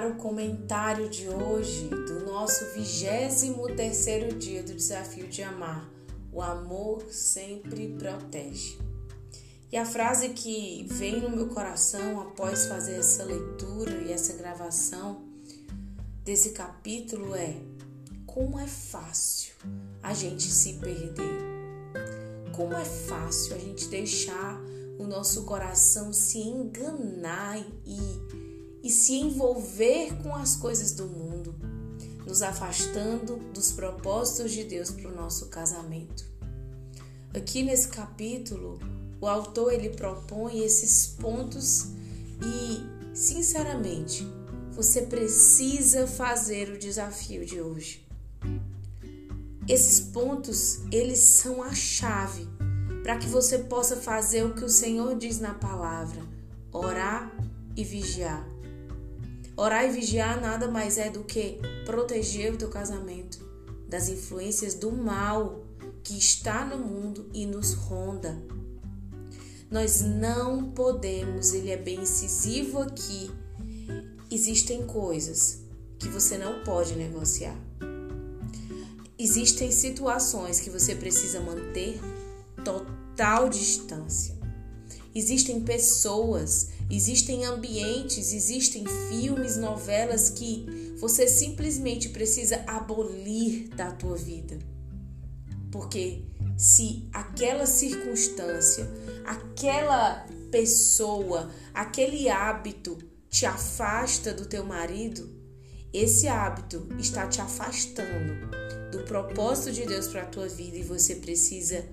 para o comentário de hoje do nosso 23 terceiro dia do desafio de amar. O amor sempre protege. E a frase que vem no meu coração após fazer essa leitura e essa gravação desse capítulo é: como é fácil a gente se perder. Como é fácil a gente deixar o nosso coração se enganar e e se envolver com as coisas do mundo, nos afastando dos propósitos de Deus para o nosso casamento. Aqui nesse capítulo, o autor ele propõe esses pontos e, sinceramente, você precisa fazer o desafio de hoje. Esses pontos, eles são a chave para que você possa fazer o que o Senhor diz na palavra: orar e vigiar. Orar e vigiar nada mais é do que proteger o teu casamento das influências do mal que está no mundo e nos ronda. Nós não podemos, ele é bem incisivo aqui. Existem coisas que você não pode negociar. Existem situações que você precisa manter total distância. Existem pessoas Existem ambientes, existem filmes, novelas que você simplesmente precisa abolir da tua vida. Porque se aquela circunstância, aquela pessoa, aquele hábito te afasta do teu marido, esse hábito está te afastando do propósito de Deus para a tua vida e você precisa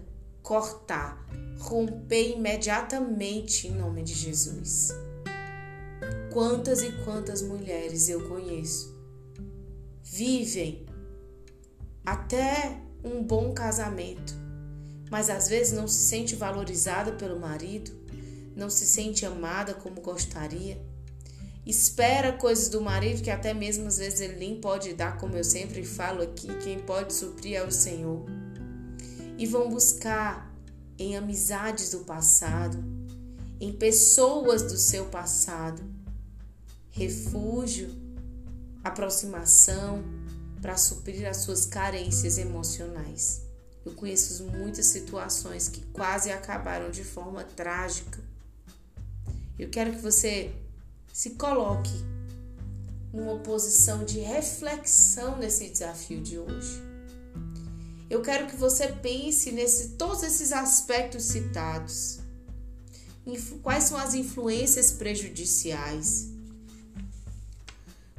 cortar, romper imediatamente em nome de Jesus. Quantas e quantas mulheres eu conheço vivem até um bom casamento, mas às vezes não se sente valorizada pelo marido, não se sente amada como gostaria, espera coisas do marido que até mesmo às vezes ele nem pode dar, como eu sempre falo aqui, quem pode suprir é o Senhor. E vão buscar em amizades do passado, em pessoas do seu passado, refúgio, aproximação para suprir as suas carências emocionais. Eu conheço muitas situações que quase acabaram de forma trágica. Eu quero que você se coloque numa posição de reflexão nesse desafio de hoje. Eu quero que você pense nesse todos esses aspectos citados. Quais são as influências prejudiciais?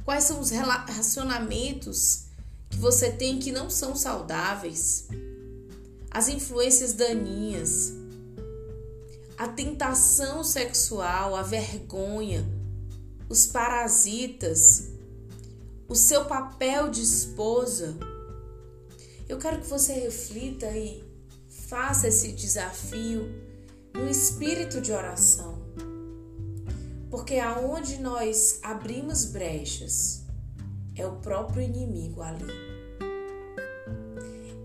Quais são os relacionamentos que você tem que não são saudáveis? As influências daninhas, a tentação sexual, a vergonha, os parasitas, o seu papel de esposa, eu quero que você reflita e faça esse desafio no espírito de oração. Porque aonde nós abrimos brechas, é o próprio inimigo ali.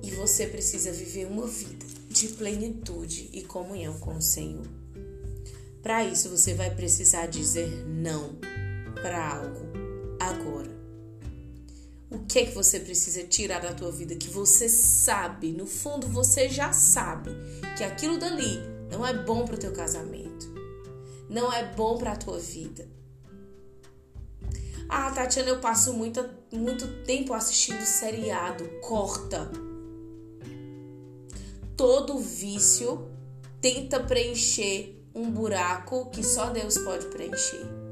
E você precisa viver uma vida de plenitude e comunhão com o Senhor. Para isso, você vai precisar dizer não para algo que é que você precisa tirar da tua vida que você sabe, no fundo você já sabe que aquilo dali não é bom para o teu casamento. Não é bom para a tua vida. Ah, Tatiana, eu passo muito, muito tempo assistindo seriado. Corta. Todo vício tenta preencher um buraco que só Deus pode preencher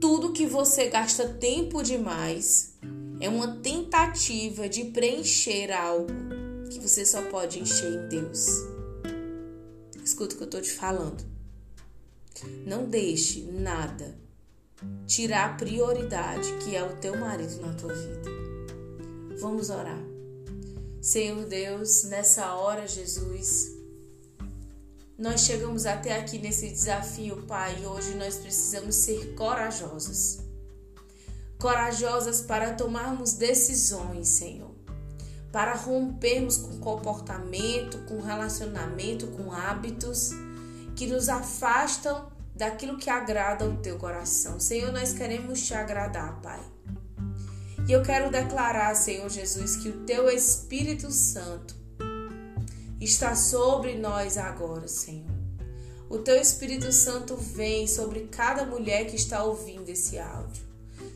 tudo que você gasta tempo demais é uma tentativa de preencher algo que você só pode encher em Deus. Escuta o que eu tô te falando. Não deixe nada tirar a prioridade que é o teu marido na tua vida. Vamos orar. Senhor Deus, nessa hora, Jesus, nós chegamos até aqui nesse desafio, Pai, e hoje nós precisamos ser corajosas. Corajosas para tomarmos decisões, Senhor. Para rompermos com comportamento, com relacionamento, com hábitos que nos afastam daquilo que agrada ao teu coração. Senhor, nós queremos te agradar, Pai. E eu quero declarar, Senhor Jesus, que o teu Espírito Santo está sobre nós agora, Senhor. O teu Espírito Santo vem sobre cada mulher que está ouvindo esse áudio.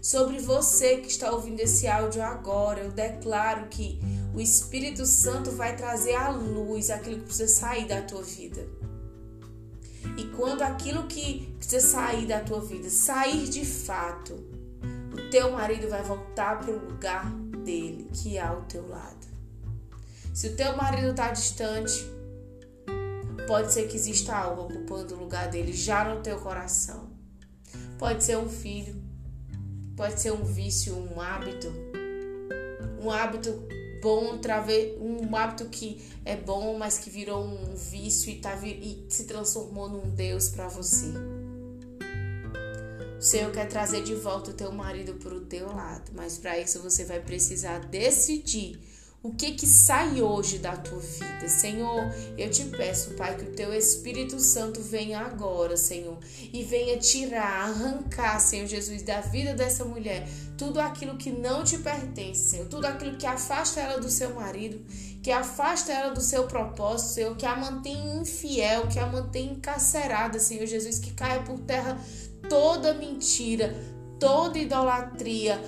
Sobre você que está ouvindo esse áudio agora, eu declaro que o Espírito Santo vai trazer à luz aquilo que precisa sair da tua vida. E quando aquilo que precisa sair da tua vida sair de fato, o teu marido vai voltar para o lugar dele, que é ao teu lado. Se o teu marido está distante, pode ser que exista algo ocupando o lugar dele já no teu coração. Pode ser um filho, pode ser um vício, um hábito, um hábito bom, um hábito que é bom, mas que virou um vício e, tá, e se transformou num Deus para você. O Senhor quer trazer de volta o teu marido para o teu lado, mas para isso você vai precisar decidir o que que sai hoje da tua vida. Senhor, eu te peço, Pai, que o teu Espírito Santo venha agora, Senhor, e venha tirar, arrancar, Senhor Jesus, da vida dessa mulher tudo aquilo que não te pertence, Senhor, tudo aquilo que afasta ela do seu marido, que afasta ela do seu propósito, Senhor, que a mantém infiel, que a mantém encarcerada, Senhor Jesus, que caia por terra toda mentira, toda idolatria,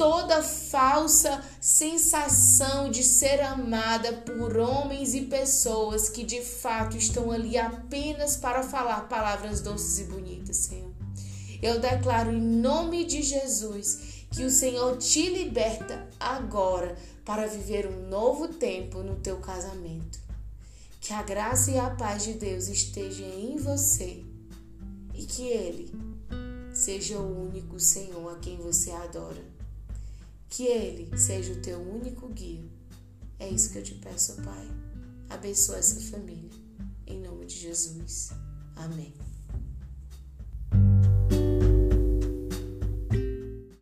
toda falsa sensação de ser amada por homens e pessoas que de fato estão ali apenas para falar palavras doces e bonitas, Senhor. Eu declaro em nome de Jesus que o Senhor te liberta agora para viver um novo tempo no teu casamento. Que a graça e a paz de Deus estejam em você e que Ele seja o único Senhor a quem você adora. Que Ele seja o teu único guia. É isso que eu te peço, Pai. Abençoa essa família. Em nome de Jesus. Amém.